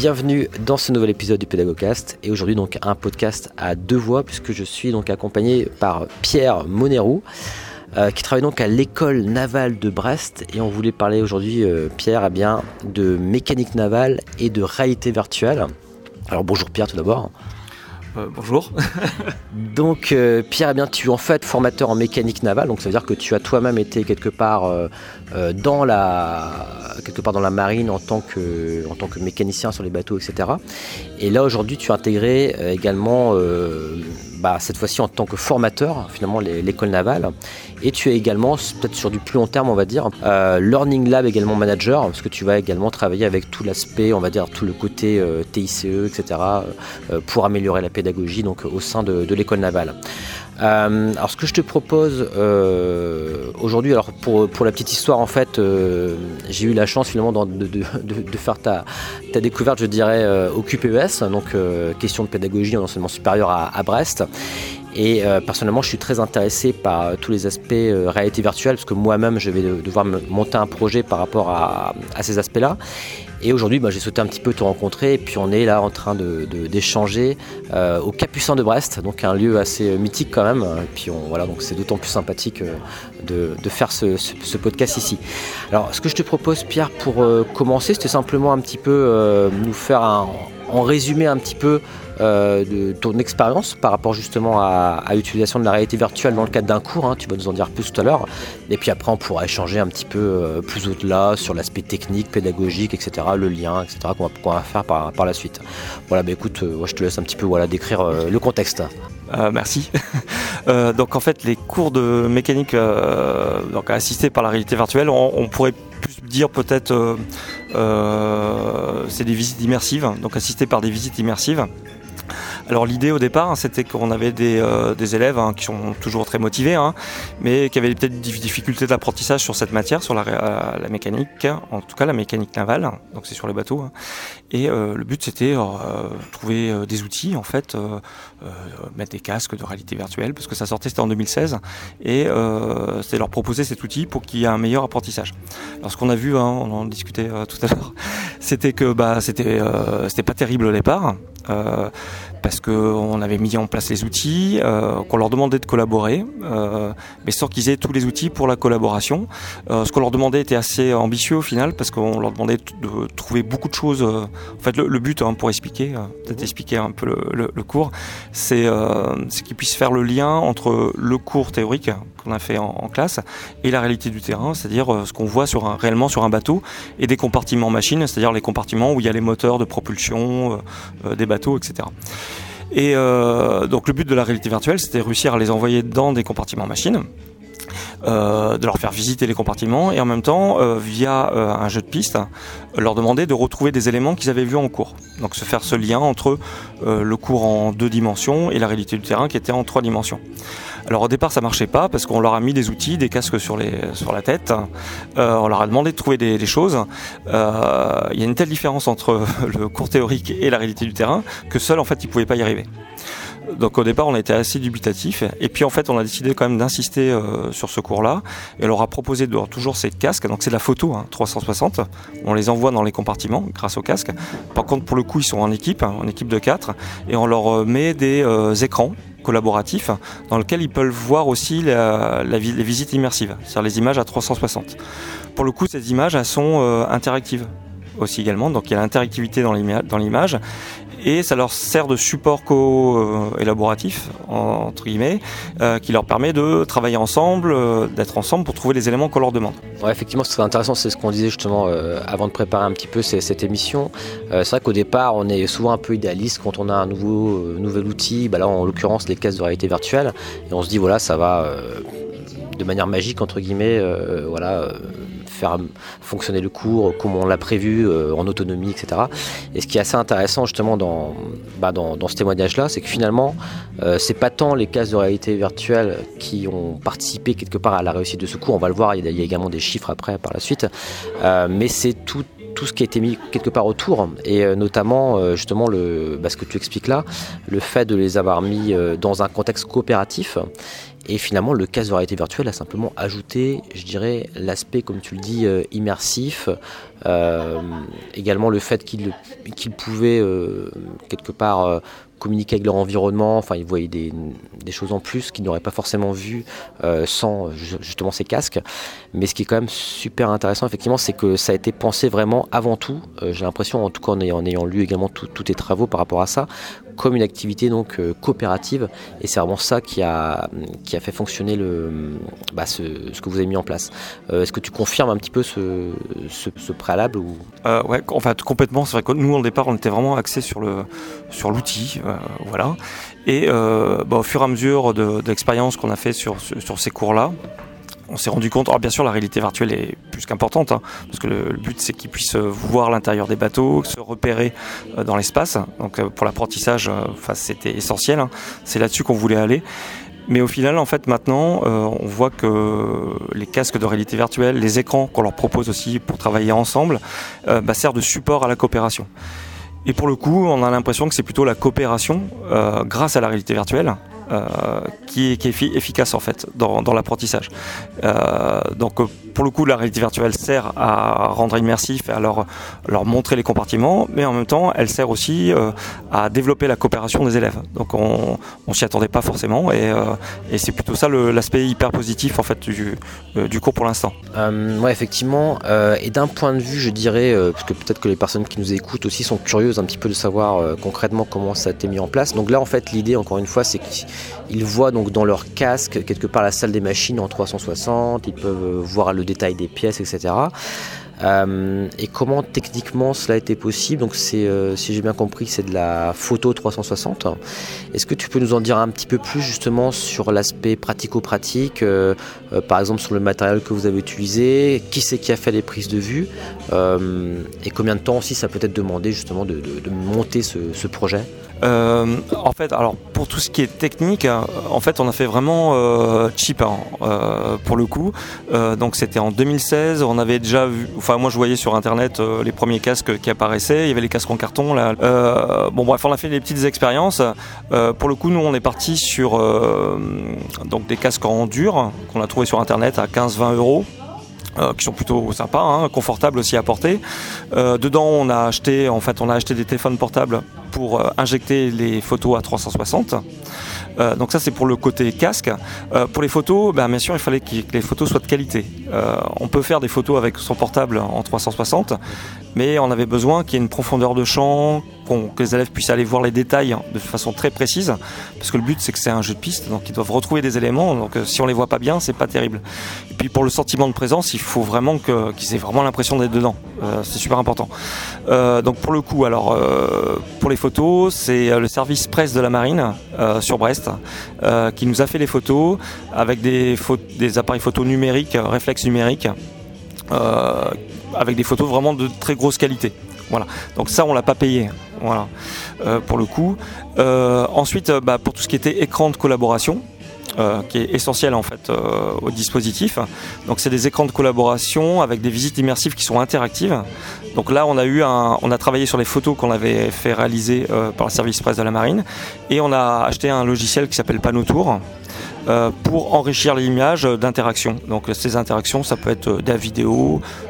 Bienvenue dans ce nouvel épisode du Pédagogcast et aujourd'hui donc un podcast à deux voix puisque je suis donc accompagné par Pierre Monérou euh, qui travaille donc à l'école navale de Brest et on voulait parler aujourd'hui euh, Pierre eh bien de mécanique navale et de réalité virtuelle. Alors bonjour Pierre tout d'abord. Euh, bonjour. donc euh, Pierre, eh bien, tu es en fait formateur en mécanique navale, donc ça veut dire que tu as toi-même été quelque part, euh, dans la, quelque part dans la marine en tant, que, en tant que mécanicien sur les bateaux, etc. Et là aujourd'hui tu as intégré également bah, cette fois-ci en tant que formateur, finalement, l'école navale. Et tu es également, peut-être sur du plus long terme, on va dire, euh, Learning Lab également manager, parce que tu vas également travailler avec tout l'aspect, on va dire, tout le côté euh, TICE, etc., euh, pour améliorer la pédagogie donc, au sein de, l'école navale. Alors ce que je te propose aujourd'hui, alors pour, pour la petite histoire en fait, j'ai eu la chance finalement de, de, faire ta, ta, découverte, je dirais, au QPES, donc question de pédagogie en enseignement supérieur à, à Brest. Et euh, personnellement, je suis très intéressé par euh, tous les aspects euh, réalité virtuelle, parce que moi-même, je vais devoir monter un projet par rapport à, ces aspects-là. Et aujourd'hui, bah, j'ai souhaité un petit peu te rencontrer, et puis on est là en train d'échanger de, au Capucin de Brest, donc un lieu assez mythique quand même. Et puis voilà, donc c'est d'autant plus sympathique de, faire ce, podcast ici. Alors, ce que je te propose, Pierre, pour commencer, c'était simplement un petit peu nous faire un, en résumé un petit peu euh, de ton expérience par rapport justement à, l'utilisation de la réalité virtuelle dans le cadre d'un cours. Hein. tu vas nous en dire plus tout à l'heure. Et puis après, on pourra échanger un petit peu euh, plus au-delà sur l'aspect technique, pédagogique, etc., le lien, etc., qu'on va, faire par, la suite. Voilà, bah écoute, euh, je te laisse un petit peu voilà, décrire le contexte. merci. donc en fait, les cours de mécanique donc assistés par la réalité virtuelle, on, pourrait plus dire peut-être c'est des visites immersives, donc assistées par des visites immersives. Alors l'idée au départ, hein, c'était qu'on avait des, euh, élèves hein, qui sont toujours très motivés, hein, mais qui avaient peut-être des difficultés d'apprentissage sur cette matière, sur la, euh, mécanique, en tout cas la mécanique navale, donc c'est sur les bateaux. Et euh, le but c'était trouver des outils, en fait, mettre des casques de réalité virtuelle, parce que ça sortait c'était en 2016, et c'était leur proposer cet outil pour qu'il y ait un meilleur apprentissage. Alors ce qu'on a vu, on en discutait tout à l'heure, c'était que bah, c'était c'était pas terrible au départ. Euh, parce qu'on avait mis en place les outils, euh, qu'on leur demandait de collaborer, euh, mais sans qu'ils aient tous les outils pour la collaboration. ce qu'on leur demandait était assez ambitieux au final, parce qu'on leur demandait de trouver beaucoup de choses. en fait, le, but, hein, pour expliquer, peut-être expliquer un peu le, cours, c'est qu'ils puissent faire le lien entre le cours théorique a fait en, classe et la réalité du terrain, c'est-à-dire ce qu'on voit sur un, réellement sur un bateau et des compartiments machines, c'est-à-dire les compartiments où il y a les moteurs de propulsion des bateaux etc. Et euh, donc le but de la réalité virtuelle, c'était réussir à les envoyer dans des compartiments machines. Euh, de leur faire visiter les compartiments et en même temps, euh, via un jeu de piste, leur demander de retrouver des éléments qu'ils avaient vus en cours. Donc se faire ce lien entre le cours en deux dimensions et la réalité du terrain qui était en trois dimensions. Alors au départ ça marchait pas parce qu'on leur a mis des outils, des casques sur, les, sur la tête, euh, on leur a demandé de trouver des, choses. Euh, il y a une telle différence entre le cours théorique et la réalité du terrain que seuls en fait ils pouvaient pas y arriver. Donc au départ on a été assez dubitatif et puis en fait on a décidé quand même d'insister euh, sur ce cours-là et on leur a proposé de toujours ces casques, donc c'est de la photo hein, 360, on les envoie dans les compartiments grâce aux casques. Par contre pour le coup ils sont en équipe, hein, en équipe de 4 et on leur met des écrans collaboratif dans lequel ils peuvent voir aussi les visites immersives, c'est-à-dire les images à 360. Pour le coup, ces images, sont euh, interactives aussi également, donc il y a l'interactivité dans l'image et ça leur sert de support co-élaboratif, entre guillemets, euh, qui leur permet de travailler ensemble, euh, d'être ensemble pour trouver les éléments qu'on leur demande. Ouais, effectivement, c'est intéressant, c'est ce qu'on disait justement euh, avant de préparer un petit peu cette émission. c'est vrai qu'au départ, on est souvent un peu idéaliste quand on a un nouveau, nouvel outil, bah là en l'occurrence les caisses de réalité virtuelle, et on se dit voilà, ça va de manière magique, entre guillemets, voilà faire fonctionner le cours comme on l'a prévu, en autonomie, etc. Et ce qui est assez intéressant justement dans, bah, dans, ce témoignage-là, c'est que finalement, c'est pas tant les cases de réalité virtuelle qui ont participé quelque part à la réussite de ce cours, on va le voir, il y a, également des chiffres après par la suite, mais c'est tout tout ce qui a été mis quelque part autour, et euh, notamment euh, justement le, bah, ce que tu expliques là, le fait de les avoir mis euh, dans un contexte coopératif. Et finalement, le casque de réalité virtuelle a simplement ajouté, je dirais, l'aspect, comme tu le dis, immersif. également le fait qu'ils qu pouvaient quelque part communiquer avec leur environnement, enfin ils voyaient des, choses en plus qu'ils n'auraient pas forcément vu euh, sans justement ces casques. Mais ce qui est quand même super intéressant effectivement, c'est que ça a été pensé vraiment avant tout, euh, j'ai l'impression en tout cas en ayant, lu également tous tes travaux par rapport à ça, comme une activité donc euh, coopérative et c'est vraiment ça qui a, qui a fait fonctionner le, bah, ce, que vous avez mis en place. Est-ce que tu confirmes un petit peu ce, ce, préalable ou... Ouais, en complètement, c'est vrai que nous au départ on était vraiment axé sur l'outil, sur euh, voilà. Et euh, bah, au fur et à mesure de, l'expérience qu'on a fait sur, sur ces cours-là, on s'est rendu compte, alors bien sûr la réalité virtuelle est plus qu'importante, hein, parce que le, but c'est qu'ils puissent voir l'intérieur des bateaux, se repérer euh, dans l'espace. Donc pour l'apprentissage, c'était essentiel. Hein. C'est là-dessus qu'on voulait aller. Mais au final, en fait, maintenant, on voit que les casques de réalité virtuelle, les écrans qu'on leur propose aussi pour travailler ensemble, bah, servent de support à la coopération. Et pour le coup, on a l'impression que c'est plutôt la coopération euh, grâce à la réalité virtuelle euh, qui, est, qui est efficace en fait dans, l'apprentissage. Euh, pour le coup, la réalité virtuelle sert à rendre immersif à leur, montrer les compartiments, mais en même temps, elle sert aussi euh, à développer la coopération des élèves. Donc on, on s'y attendait pas forcément et, euh, c'est plutôt ça l'aspect hyper positif en fait du, euh, du cours pour l'instant. ouais, effectivement. et d'un point de vue, je dirais, parce que peut-être que les personnes qui nous écoutent aussi sont curieuses un petit peu de savoir concrètement comment ça a été mis en place. Donc là, en fait, l'idée, encore une fois, c'est qu'ils voient donc dans leur casque quelque part la salle des machines en 360. Ils peuvent voir le détail des pièces, etc. Euh, et comment techniquement cela a été possible? Donc c'est, euh, si j'ai bien compris, c'est de la photo 360. Est-ce que tu peux nous en dire un petit peu plus justement sur l'aspect pratico-pratique, euh, par exemple sur le matériel que vous avez utilisé, qui c'est qui a fait les prises de vue, et combien de temps aussi ça peut être demandé justement de, monter ce projet? Euh, en fait, alors pour tout ce qui est technique, euh, en fait, on a fait vraiment euh, cheap hein, euh, pour le coup. Euh, donc c'était en 2016. On avait déjà vu, enfin moi je voyais sur internet les premiers casques qui apparaissaient. Il y avait les casques en carton là. bon bref, on a fait des petites expériences. pour le coup, nous on est parti sur donc des casques en dur qu'on a trouvé sur internet à 15-20 euros. Euh, qui sont plutôt sympas, hein, confortables aussi à porter. Euh, dedans, on a acheté, en fait, on a acheté des téléphones portables pour euh, injecter les photos à 360. Euh, donc ça c'est pour le côté casque. Pour les photos, ben, bien sûr il fallait que les photos soient de qualité. Euh, on peut faire des photos avec son portable en 360, mais on avait besoin qu'il y ait une profondeur de champ, que les élèves puissent aller voir les détails de façon très précise, parce que le but c'est que c'est un jeu de piste, donc ils doivent retrouver des éléments, donc si on les voit pas bien, c'est pas terrible. Et puis pour le sentiment de présence, il faut vraiment qu'ils aient vraiment l'impression d'être dedans, c'est super important. donc pour le coup, alors pour les photos, c'est le service presse de la marine sur Brest euh, qui nous a fait les photos avec des, des appareils photo numériques, réflexes numériques, euh, avec des photos vraiment de très grosse qualité. Voilà. Donc ça, on l'a pas payé. Voilà. Euh, pour le coup. ensuite, bah, pour tout ce qui était écran de collaboration, euh, qui est essentiel en fait euh, au dispositif. Donc c'est des écrans de collaboration avec des visites immersives qui sont interactives. Donc là on a eu on a travaillé sur les photos qu'on avait fait réaliser euh, par le service presse de la marine et on a acheté un logiciel qui s'appelle Panotour euh, pour enrichir l'image d'interaction. Donc ces interactions, ça peut être de la vidéo, euh,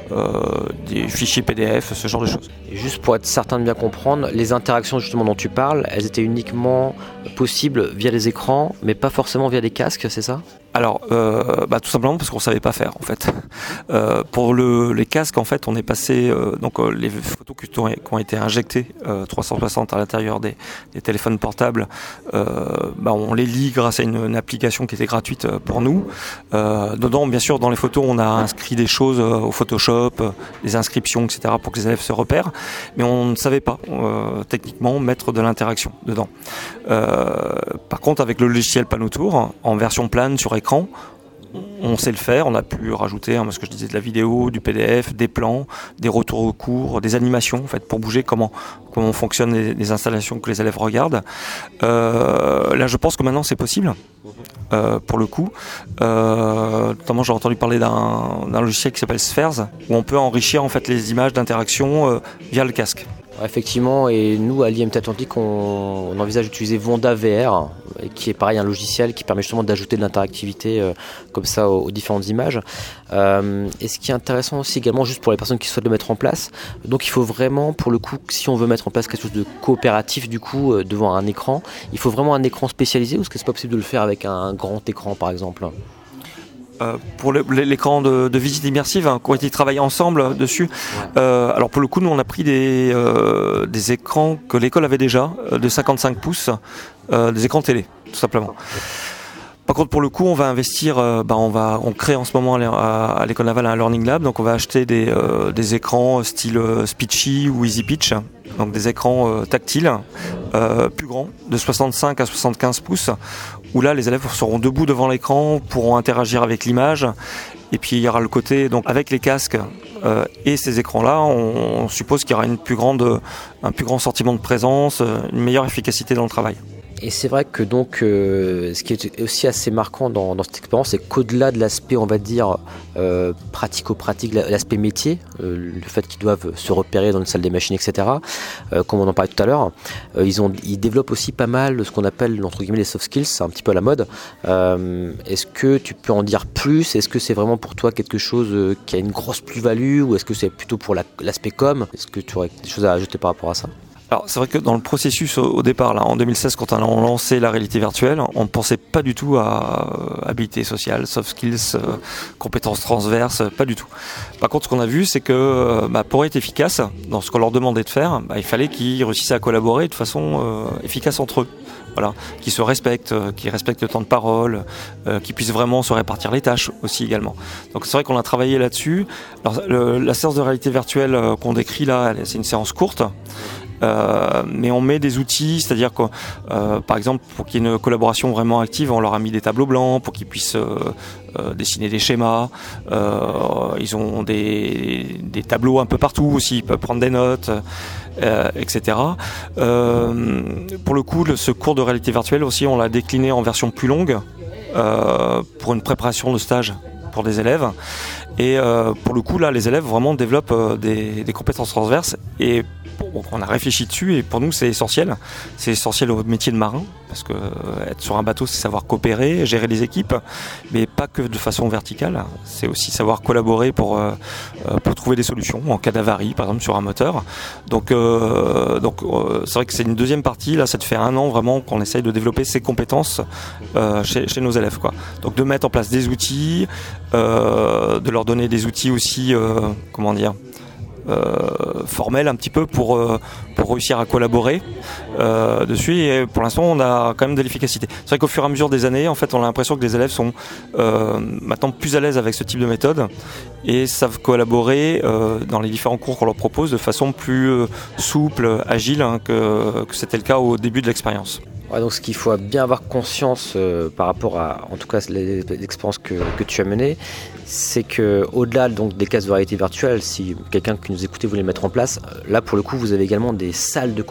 des fichiers PDF, ce genre de choses. Et juste pour être certain de bien comprendre, les interactions justement dont tu parles, elles étaient uniquement possibles via les écrans, mais pas forcément via des casques, c'est ça? Alors, euh, bah, tout simplement parce qu'on savait pas faire en fait. Euh, pour le, les casques, en fait, on est passé euh, donc euh, les photos qui ont, qui ont été injectées 360 à l'intérieur des, des, téléphones portables, bah, on les lit grâce à une, une, application qui était gratuite pour nous. dedans, bien sûr, dans les photos, on a inscrit des choses au Photoshop, des inscriptions, etc., pour que les élèves se repèrent, mais on ne savait pas techniquement mettre de l'interaction dedans. par contre, avec le logiciel Panotour, en version plane sur écran, on sait le faire, on a pu rajouter, hein, ce que je disais, de la vidéo, du PDF, des plans, des retours au cours, des animations en pour bouger comment fonctionnent les, installations que les élèves regardent. Euh, là, je pense que maintenant c'est possible. Euh, pour le coup, euh, notamment j'ai entendu parler d'un logiciel qui s'appelle Spheres où on peut enrichir en fait les images d'interaction via le casque. Effectivement, et nous à l'IMT Atlantique, on, envisage d'utiliser Vonda VR, qui est pareil un logiciel qui permet justement d'ajouter de l'interactivité euh, comme ça aux, différentes images. Euh, et ce qui est intéressant aussi également, juste pour les personnes qui souhaitent le mettre en place, donc il faut vraiment, pour le coup, si on veut mettre en place quelque chose de coopératif du coup euh, devant un écran, il faut vraiment un écran spécialisé ou est-ce que c'est pas possible de le faire avec un grand écran par exemple? Pour l'écran de, visite immersive, hein, qui ont été travaillés ensemble dessus. Euh, alors pour le coup, nous on a pris des, euh, des écrans que l'école avait déjà, de 55 pouces, des écrans télé, tout simplement. Par contre, pour le coup, on va investir, bah, on va, on crée en ce moment à l'école navale un learning lab, donc on va acheter des, des écrans style Speechy ou Easy Pitch, donc des écrans tactiles, plus grands, de 65 à 75 pouces, où là les élèves seront debout devant l'écran, pourront interagir avec l'image, et puis il y aura le côté donc avec les casques euh, et ces écrans-là, on, suppose qu'il y aura une plus grande, un plus grand sentiment de présence, une meilleure efficacité dans le travail. Et c'est vrai que donc, euh, ce qui est aussi assez marquant dans, cette expérience, c'est qu'au-delà de l'aspect, on va dire, euh, pratico-pratique, l'aspect métier, euh, le fait qu'ils doivent se repérer dans une salle des machines, etc., comme on en parlait tout à l'heure, ils, ils développent aussi pas mal ce qu'on appelle, entre guillemets, les soft skills, c'est un petit peu à la mode. est-ce que tu peux en dire plus? Est-ce que c'est vraiment pour toi quelque chose qui a une grosse plus-value? Ou est-ce que c'est plutôt pour l'aspect com? Est-ce que tu aurais des choses à ajouter par rapport à ça? Alors c'est vrai que dans le processus au, départ, là, en 2016, quand on a lancé la réalité virtuelle, on ne pensait pas du tout à euh, habilité sociale, soft skills, euh, compétences transverses, pas du tout. Par contre, ce qu'on a vu, c'est que euh, bah, pour être efficace dans ce qu'on leur demandait de faire, bah, il fallait qu'ils réussissent à collaborer de façon efficace entre eux. Voilà, qui se respectent, qui respectent le temps de parole, qui puissent vraiment se répartir les tâches aussi également. Donc c'est vrai qu'on a travaillé là-dessus. La séance de réalité virtuelle qu'on décrit là, c'est une séance courte. Euh, mais on met des outils, c'est-à-dire que, euh, par exemple, pour qu'il y ait une collaboration vraiment active, on leur a mis des tableaux blancs pour qu'ils puissent euh, dessiner des schémas. ils ont des, des, tableaux un peu partout aussi, ils peuvent prendre des notes, etc. pour le coup, ce cours de réalité virtuelle aussi, on l'a décliné en version plus longue pour une préparation de stage pour des élèves. Et pour le coup, là, les élèves vraiment développent des, des compétences transverses et on a réfléchi dessus et pour nous c'est essentiel. C'est essentiel au métier de marin parce que euh, être sur un bateau c'est savoir coopérer, gérer les équipes, mais pas que de façon verticale. C'est aussi savoir collaborer pour euh, euh, pour trouver des solutions en cas d'avarie, par exemple sur un moteur. Donc donc c'est vrai que c'est une deuxième partie. Là, ça te fait un an vraiment qu'on essaye de développer ces compétences chez, nos élèves. Donc de mettre en place des outils, de leur donner des outils aussi, comment dire euh, formel un petit peu pour, euh, réussir à collaborer euh, dessus. Et pour l'instant, on a quand même de l'efficacité. C'est vrai qu'au fur et à mesure des années, en fait, on a l'impression que les élèves sont maintenant plus à l'aise avec ce type de méthode et savent collaborer dans les différents cours qu'on leur propose de façon plus souple, agile hein, que c'était le cas au début de l'expérience. Donc ce qu'il faut bien avoir conscience par rapport à, en tout cas, l'expérience que, tu as menée, c'est que au-delà donc des cases de réalité virtuelle, si quelqu'un qui nous écoutait voulait mettre en place, euh, là pour le coup vous avez également des salles de,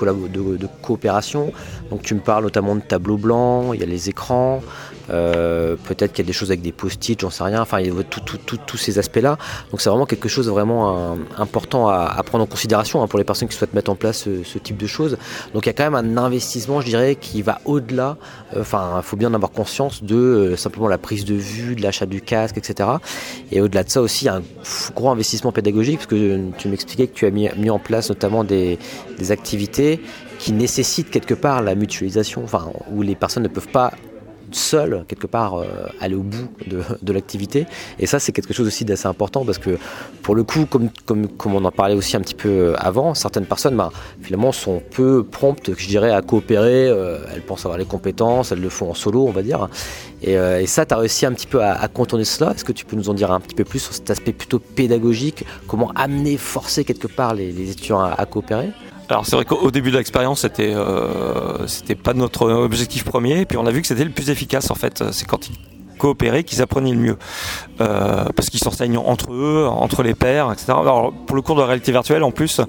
coopération. Donc tu me parles notamment de tableaux blancs, il y a les écrans, euh, peut-être qu'il y a des choses avec des post-it, j'en sais rien. Enfin, il y a tous ces aspects-là. Donc c'est vraiment quelque chose de vraiment euh, important à, prendre en considération hein, pour les personnes qui souhaitent mettre en place ce, type de choses. Donc il y a quand même un investissement, je dirais, qui va au-delà. Euh, enfin, il faut bien en avoir conscience de simplement la prise de vue, de l'achat du casque, etc. Et au-delà de ça aussi, un gros investissement pédagogique parce que tu m'expliquais que tu as mis, en place notamment des, des activités qui nécessitent quelque part la mutualisation, enfin, où les personnes ne peuvent pas seul, quelque part, euh, aller au bout de, l'activité. Et ça, c'est quelque chose aussi d'assez important parce que, pour le coup, comme, comme, comme, on en parlait aussi un petit peu euh, avant, certaines personnes, bah, finalement, sont peu promptes, je dirais, à coopérer. Euh, elles pensent avoir les compétences, elles le font en solo, on va dire. Et, ça, tu as réussi un petit peu à, contourner cela. Est-ce que tu peux nous en dire un petit peu plus sur cet aspect plutôt pédagogique? Comment amener, forcer quelque part les, étudiants à coopérer? Alors c'est vrai qu'au début de l'expérience, c'était euh, c'était pas notre objectif premier, et puis on a vu que c'était le plus efficace en fait. C'est quand coopérer qu'ils apprenaient le mieux. Euh, parce qu'ils s'enseignent entre eux, entre les pairs, etc. Alors, pour le cours de réalité virtuelle, en plus,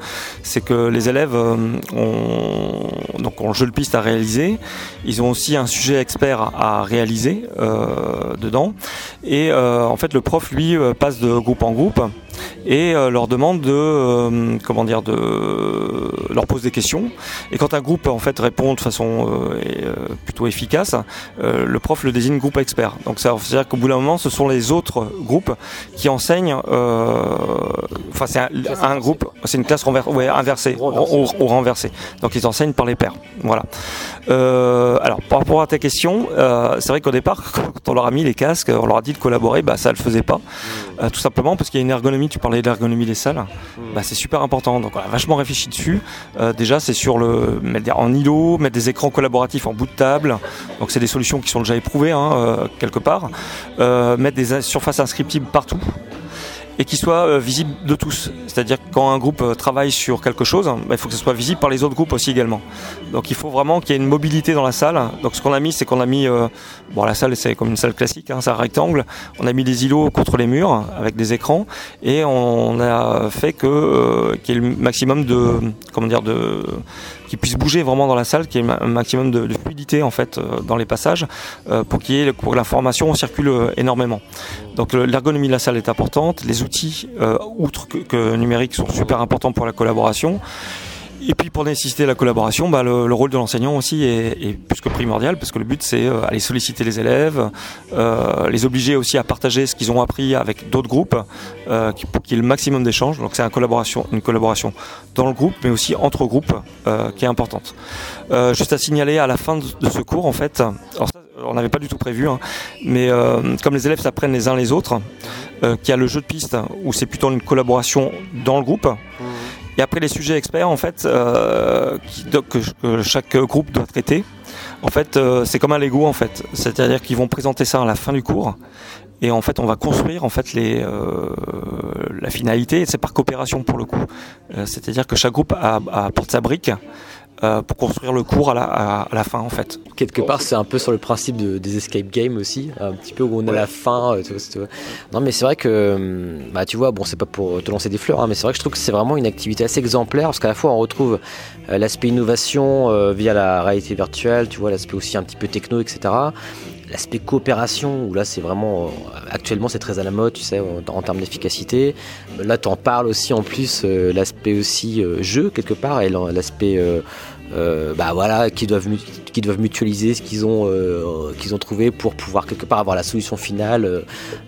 c'est que les élèves euh, ont, donc, ont le jeu de piste à réaliser. Ils ont aussi un sujet expert à réaliser euh, dedans. Et euh, en fait, le prof, lui, passe de groupe en groupe et euh, leur demande de euh, comment dire de leur pose des questions. Et quand un groupe en fait répond de façon euh, plutôt efficace le prof le désigne groupe expert. Donc ça veut dire qu'au bout d'un moment ce sont les autres groupes qui enseignent enfin c'est un, un groupe c'est une classe ouais, inversée au, au- au renversé donc ils enseignent par les pairs. Voilà. Euh, alors par rapport à ta question euh, c'est vrai qu'au départ quand on leur a mis les casques on leur a dit de collaborer bah ça le faisait pas. Euh, tout simplement parce qu'il y a une ergonomie, tu parlais de l'ergonomie des salles, bah, c'est super important. Donc on a vachement réfléchi dessus. Euh, déjà, c'est sur le mettre en îlot, mettre des écrans collaboratifs en bout de table. Donc c'est des solutions qui sont déjà éprouvées hein, euh, quelque part. Euh, mettre des surfaces inscriptibles partout et qui soient euh, visibles de tous. C'est-à-dire que quand un groupe euh, travaille sur quelque chose, bah, il faut que ce soit visible par les autres groupes aussi également. Donc il faut vraiment qu'il y ait une mobilité dans la salle. Donc ce qu'on a mis, c'est qu'on a mis, euh, bon la salle c'est comme une salle classique, hein, c'est un rectangle. On a mis des îlots contre les murs avec des écrans et on a fait que euh, qu'il y ait le maximum de, comment dire, de qui puisse bouger vraiment dans la salle, qu'il y ait un maximum de, de fluidité en fait euh, dans les passages euh, pour qu'il y ait pour que l'information circule énormément. Donc le- l'ergonomie de la salle est importante, les outils euh, outre que, que numériques sont super importants pour la collaboration. Et puis pour nécessiter la collaboration, bah, le, le rôle de l'enseignant aussi est, plus que primordial parce que le but c'est euh, aller solliciter les élèves, euh, les obliger aussi à partager ce qu'ils ont appris avec d'autres groupes pour qu'il y ait le maximum d'échanges. Donc c'est une collaboration, dans le groupe mais aussi entre groupes qui est importante. Juste à signaler à la fin de, ce cours en fait, on n'avait pas du tout prévu, hein, mais euh, comme les élèves s'apprennent les uns les autres, euh, qu'il y a le jeu de piste où c'est plutôt une collaboration dans le groupe. Et après les sujets experts en fait euh, qui, donc, que, que chaque groupe doit traiter. En fait, c'est comme un Lego en fait. C'est-à-dire qu'ils vont présenter ça à la fin du cours. Et en fait, on va construire en fait les euh, la finalité. C'est par coopération pour le coup. Euh, C'est-à-dire que chaque groupe apporte sa brique euh, pour construire le cours à la, à, à la fin en fait. Quelque part, c'est un peu sur le principe de- des escape games aussi, un petit peu où on a la fin. euh, tu vois, tu vois. Non, mais c'est vrai que, hum, bah, tu vois, bon, c'est pas pour te lancer des fleurs, hein, mais c'est vrai que je trouve que c'est vraiment une activité assez exemplaire parce qu'à la fois on retrouve euh, l'aspect innovation euh, via la réalité virtuelle, tu vois, l'aspect aussi un petit peu techno, etc. L'aspect coopération, où là c'est vraiment, euh, actuellement c'est très à la mode, tu sais, en, termes d'efficacité. Là, tu en parles aussi en plus, euh, l'aspect aussi euh, jeu quelque part, et l'aspect euh, bah voilà, qui doivent, qui doivent mutualiser ce qu'ils ont, euh, qu'ils ont trouvé pour pouvoir quelque part avoir la solution finale,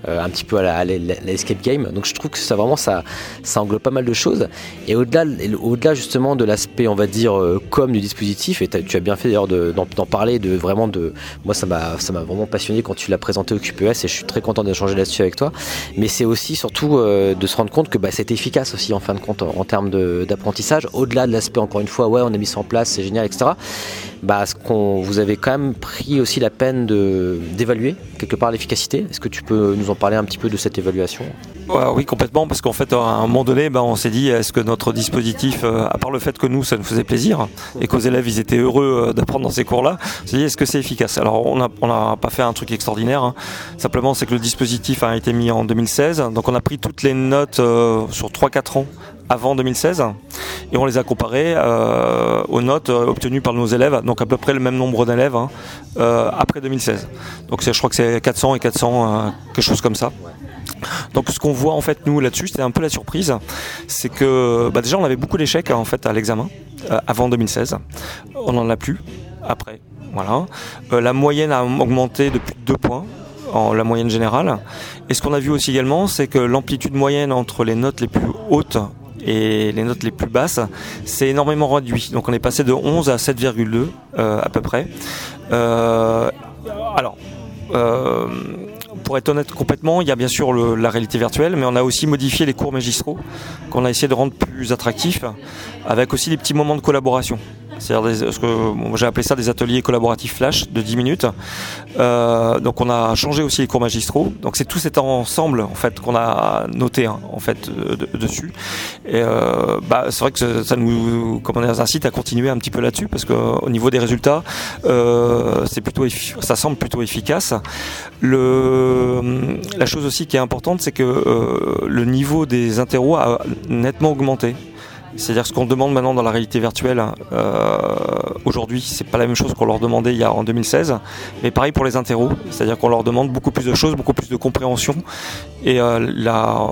euh, un petit peu à la, à la- la escape game. Donc je trouve que ça vraiment ça, ça englobe pas mal de choses. Et au-delà, au-delà justement de l'aspect, on va dire, euh, com du dispositif, et tu as bien fait d'ailleurs de- d'en, parler, de vraiment de, moi ça m'a, vraiment passionné quand tu l'as présenté au QPS, et je suis très content d'échanger là-dessus avec toi. Mais c'est aussi surtout de se rendre compte que bah, c'est efficace aussi en fin de compte en, en termes d'apprentissage, au-delà de l'aspect encore une fois, ouais, on a mis ça en place, c'est génial, etc. Bah, ce qu'on, vous avez quand même pris aussi la peine d'évaluer quelque part l'efficacité. Est-ce que tu peux nous en parler un petit peu de cette évaluation? Oui, complètement, parce qu'en fait, à un moment donné, ben, on s'est dit, est-ce que notre dispositif, euh, à part le fait que nous, ça nous faisait plaisir, et qu'aux élèves, ils étaient heureux euh, d'apprendre dans ces cours-là, on s'est dit, est-ce que c'est efficace? Alors, on n'a on n'a pas fait un truc extraordinaire, hein. simplement, c'est que le dispositif a été mis en 2016, donc on a pris toutes les notes euh, sur 3-4 ans avant 2016, et on les a comparées euh, aux notes euh, obtenues par nos élèves, donc à peu près le même nombre d'élèves hein, euh, après 2016. Donc je crois que c'est 400 et 400, euh, quelque chose comme ça. Donc ce qu'on voit en fait nous là-dessus, c'était un peu la surprise, c'est que bah, déjà on avait beaucoup d'échecs en fait à l'examen avant 2016. On n'en a plus après. Voilà. La moyenne a augmenté de plus de 2 points en la moyenne générale. Et ce qu'on a vu aussi également, c'est que l'amplitude moyenne entre les notes les plus hautes et les notes les plus basses, c'est énormément réduit. Donc on est passé de 11 à 7,2 euh, à peu près. Euh, alors, euh, pour être honnête complètement, il y a bien sûr la réalité virtuelle, mais on a aussi modifié les cours magistraux qu'on a essayé de rendre plus attractifs, avec aussi des petits moments de collaboration. C'est-à-dire ce que j'ai appelé ça des ateliers collaboratifs flash de 10 minutes. Euh, donc on a changé aussi les cours magistraux. Donc c'est tout cet ensemble en fait qu'on a noté hein, en fait dessus. Et euh, bah, c'est vrai que ça nous incite à continuer un petit peu là-dessus parce qu'au niveau des résultats, euh, c'est plutôt ça semble plutôt efficace. La chose aussi qui est importante, c'est que le niveau des interros a nettement augmenté. C'est-à-dire ce qu'on demande maintenant dans la réalité virtuelle euh, aujourd'hui, c'est pas la même chose qu'on leur demandait il y a en 2016, mais pareil pour les interros, c'est-à-dire qu'on leur demande beaucoup plus de choses, beaucoup plus de compréhension, et euh, la,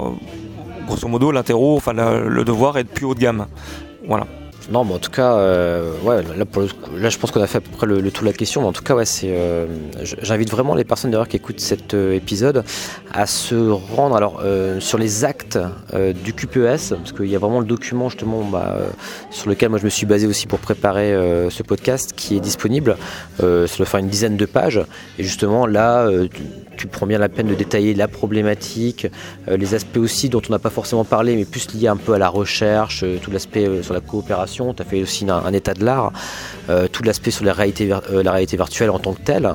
grosso modo l'interro, enfin le devoir est de plus haut de gamme. Voilà. Non, mais en tout cas, euh, ouais, là, je pense qu'on a fait à peu près le, tout de la question. Mais en tout cas, ouais, c'est, euh, j'invite vraiment les personnes d'ailleurs qui écoutent cet euh, épisode à se rendre alors sur les actes du QPES, parce qu'il y a vraiment le document justement bah, sur lequel moi je me suis basé aussi pour préparer ce podcast, qui est disponible. ça doit faire une dizaine de pages. Et justement, là, prends bien la peine de détailler la problématique, euh, les aspects aussi dont on n'a pas forcément parlé, mais plus liés un peu à la recherche, euh, tout l'aspect euh, sur la coopération. Tu as fait aussi un, état de l'art, tout l'aspect sur la réalité, la réalité virtuelle en tant que telle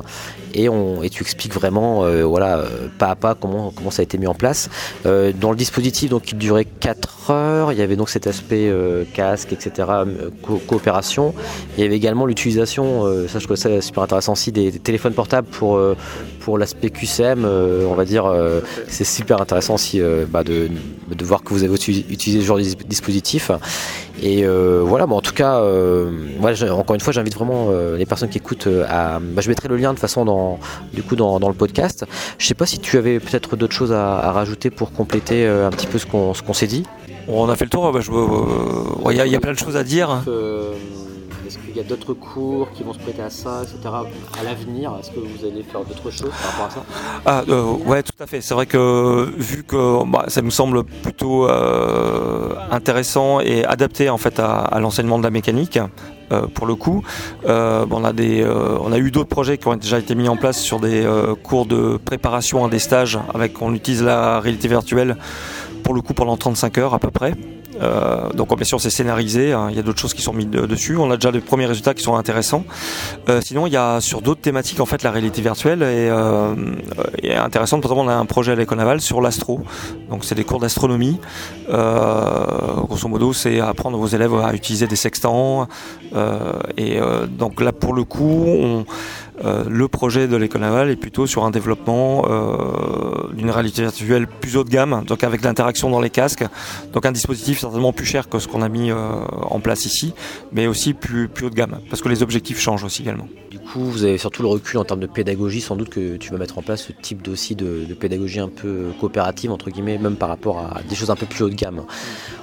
et, tu expliques vraiment euh, voilà, euh, pas à pas comment, comment ça a été mis en place. Euh, dans le dispositif, donc, il durait 4 heures, il y avait donc cet aspect casque, etc., coopération. Il y avait également l'utilisation, ça je trouve ça super intéressant aussi, des, téléphones portables pour, pour l'aspect QCM, on va dire, c'est super intéressant aussi bah, de, de, voir que vous avez utilisé ce genre de dispositif. Et voilà, bon, en tout cas, encore une fois, j'invite vraiment les personnes qui écoutent à. Bah, je mettrai le lien de façon dans du coup dans, le podcast. Je sais pas si tu avais peut-être d'autres choses à, rajouter pour compléter euh, un petit peu ce qu'on s'est dit. On a fait le tour, bah, euh, il y, a plein de choses à dire. Euh, qu'il y a d'autres cours qui vont se prêter à ça, etc. À l'avenir, est-ce que vous allez faire d'autres choses par rapport à ça? Ah, Ouais, tout à fait. C'est vrai que vu que bah, ça nous semble plutôt intéressant et adapté en fait à l'enseignement de la mécanique, euh, pour le coup. Euh, on, a des, euh, on a eu d'autres projets qui ont déjà été mis en place sur des cours de préparation à des stages avec on utilise la réalité virtuelle pour le coup pendant 35 heures à peu près. Euh, donc bien sûr c'est scénarisé, hein. il y a d'autres choses qui sont mises dessus, on a déjà des premiers résultats qui sont intéressants. Euh, sinon il y a sur d'autres thématiques en fait la réalité virtuelle est, euh, est intéressante. Par exemple on a un projet à l'école sur l'astro, donc c'est des cours d'astronomie. grosso modo c'est apprendre vos élèves à utiliser des sextants. et donc là pour le coup on euh, le projet de l'école navale est plutôt sur un développement euh, d'une réalité virtuelle plus haut de gamme, donc avec l'interaction dans les casques, donc un dispositif certainement plus cher que ce qu'on a mis euh, en place ici, mais aussi plus, haut de gamme, parce que les objectifs changent aussi également. Du coup, vous avez surtout le recul en termes de pédagogie, sans doute que tu vas mettre en place ce type aussi de, pédagogie un peu coopérative, entre guillemets, même par rapport à des choses un peu plus haut de gamme.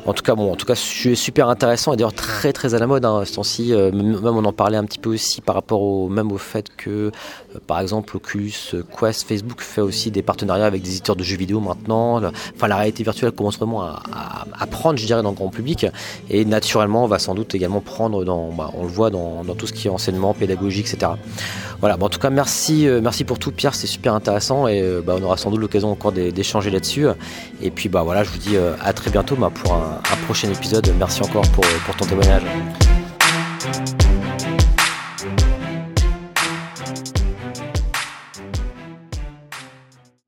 En tout cas, bon, en tout cas, super intéressant et d'ailleurs très très à la mode hein, ce temps-ci. même on en parlait un petit peu aussi par rapport au même au fait euh, par exemple Oculus Quest, Facebook fait aussi des partenariats avec des éditeurs de jeux vidéo maintenant. Enfin, la réalité virtuelle commence vraiment à, prendre, je dirais, dans le grand public. Et naturellement, on va sans doute également prendre dans, bah, on le voit dans, tout ce qui est enseignement, pédagogie, etc. Voilà, en tout cas, merci, euh, merci pour tout, Pierre, c'est super intéressant et euh, bah, on aura sans doute l'occasion encore d'échanger là-dessus. Et puis, bah voilà, je vous dis à très bientôt bah, pour un, prochain épisode. Merci encore pour ton témoignage.